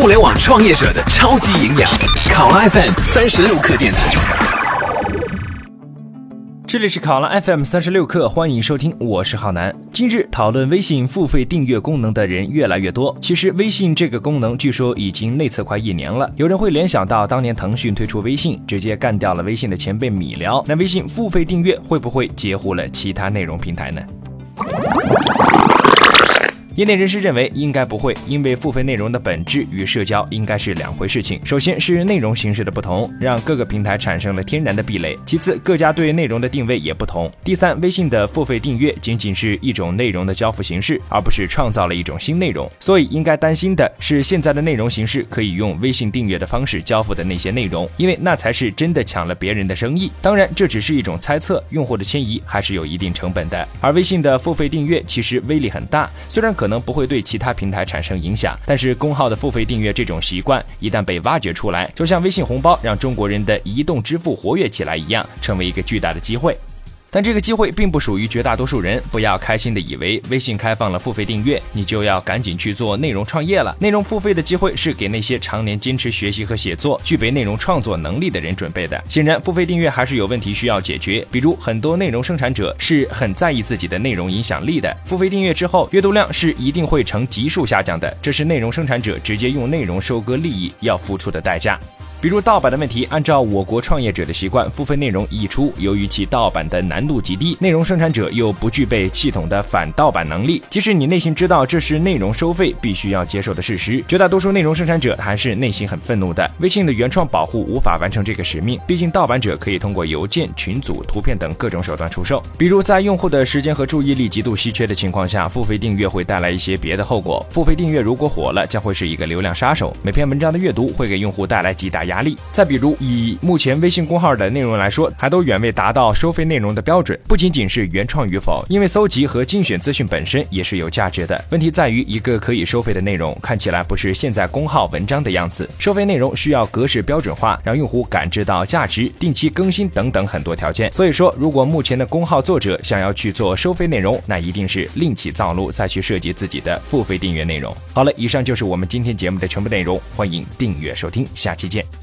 互联网创业者的超级营养，考拉 FM 三十六课电台。这里是考拉 FM 三十六课，欢迎收听，我是浩南。近日讨论微信付费订阅功能的人越来越多。其实微信这个功能据说已经内测快一年了，有人会联想到当年腾讯推出微信，直接干掉了微信的前辈米聊。那微信付费订阅会不会截胡了其他内容平台呢？业内人士认为，应该不会，因为付费内容的本质与社交应该是两回事情。首先是内容形式的不同，让各个平台产生了天然的壁垒；其次，各家对内容的定位也不同。第三，微信的付费订阅仅仅是一种内容的交付形式，而不是创造了一种新内容。所以，应该担心的是，现在的内容形式可以用微信订阅的方式交付的那些内容，因为那才是真的抢了别人的生意。当然，这只是一种猜测，用户的迁移还是有一定成本的。而微信的付费订阅其实威力很大，虽然可。可能不会对其他平台产生影响，但是公号的付费订阅这种习惯一旦被挖掘出来，就像微信红包让中国人的移动支付活跃起来一样，成为一个巨大的机会。但这个机会并不属于绝大多数人，不要开心的以为微信开放了付费订阅，你就要赶紧去做内容创业了。内容付费的机会是给那些常年坚持学习和写作、具备内容创作能力的人准备的。显然，付费订阅还是有问题需要解决，比如很多内容生产者是很在意自己的内容影响力的，付费订阅之后，阅读量是一定会呈急速下降的，这是内容生产者直接用内容收割利益要付出的代价。比如盗版的问题，按照我国创业者的习惯，付费内容一出，由于其盗版的难度极低，内容生产者又不具备系统的反盗版能力，即使你内心知道这是内容收费必须要接受的事实，绝大多数内容生产者还是内心很愤怒的。微信的原创保护无法完成这个使命，毕竟盗版者可以通过邮件、群组、图片等各种手段出售。比如在用户的时间和注意力极度稀缺的情况下，付费订阅会带来一些别的后果。付费订阅如果火了，将会是一个流量杀手，每篇文章的阅读会给用户带来极大。压力。再比如，以目前微信公号的内容来说，还都远未达到收费内容的标准。不仅仅是原创与否，因为搜集和精选资讯本身也是有价值的。问题在于，一个可以收费的内容，看起来不是现在公号文章的样子。收费内容需要格式标准化，让用户感知到价值，定期更新等等很多条件。所以说，如果目前的公号作者想要去做收费内容，那一定是另起灶炉，再去设计自己的付费订阅内容。好了，以上就是我们今天节目的全部内容，欢迎订阅收听，下期见。